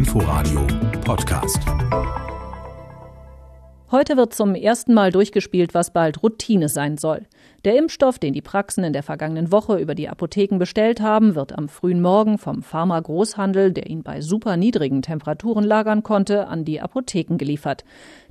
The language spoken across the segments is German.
Inforadio Podcast. Heute wird zum ersten Mal durchgespielt, was bald Routine sein soll. Der Impfstoff, den die Praxen in der vergangenen Woche über die Apotheken bestellt haben, wird am frühen Morgen vom Pharma-Großhandel, der ihn bei super niedrigen Temperaturen lagern konnte, an die Apotheken geliefert.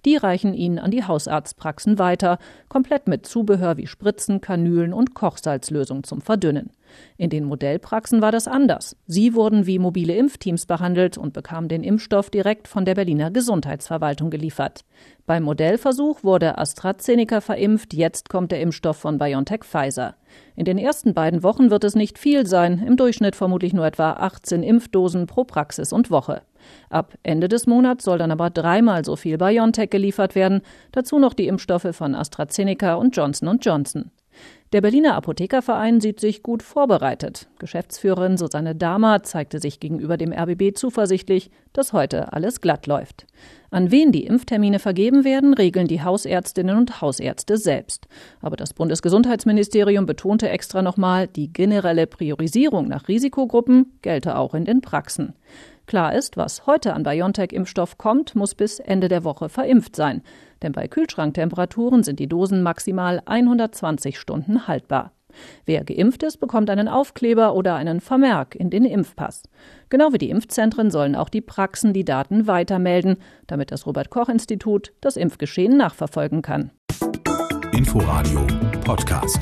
Die reichen ihn an die Hausarztpraxen weiter, komplett mit Zubehör wie Spritzen, Kanülen und Kochsalzlösung zum Verdünnen. In den Modellpraxen war das anders. Sie wurden wie mobile Impfteams behandelt und bekamen den Impfstoff direkt von der Berliner Gesundheitsverwaltung geliefert. Beim Modellversuch wurde AstraZeneca verimpft, jetzt kommt der Impfstoff von BioNTech Pfizer. In den ersten beiden Wochen wird es nicht viel sein, im Durchschnitt vermutlich nur etwa 18 Impfdosen pro Praxis und Woche. Ab Ende des Monats soll dann aber dreimal so viel BioNTech geliefert werden, dazu noch die Impfstoffe von AstraZeneca und Johnson Johnson. Der Berliner Apothekerverein sieht sich gut vorbereitet. Geschäftsführerin Susanne Dahmer zeigte sich gegenüber dem RBB zuversichtlich, dass heute alles glatt läuft. An wen die Impftermine vergeben werden, regeln die Hausärztinnen und Hausärzte selbst. Aber das Bundesgesundheitsministerium betonte extra nochmal, die generelle Priorisierung nach Risikogruppen gelte auch in den Praxen. Klar ist, was heute an BioNTech-Impfstoff kommt, muss bis Ende der Woche verimpft sein. Denn bei Kühlschranktemperaturen sind die Dosen maximal 120 Stunden haltbar. Wer geimpft ist, bekommt einen Aufkleber oder einen Vermerk in den Impfpass. Genau wie die Impfzentren sollen auch die Praxen die Daten weitermelden, damit das Robert Koch Institut das Impfgeschehen nachverfolgen kann. Inforadio Podcast.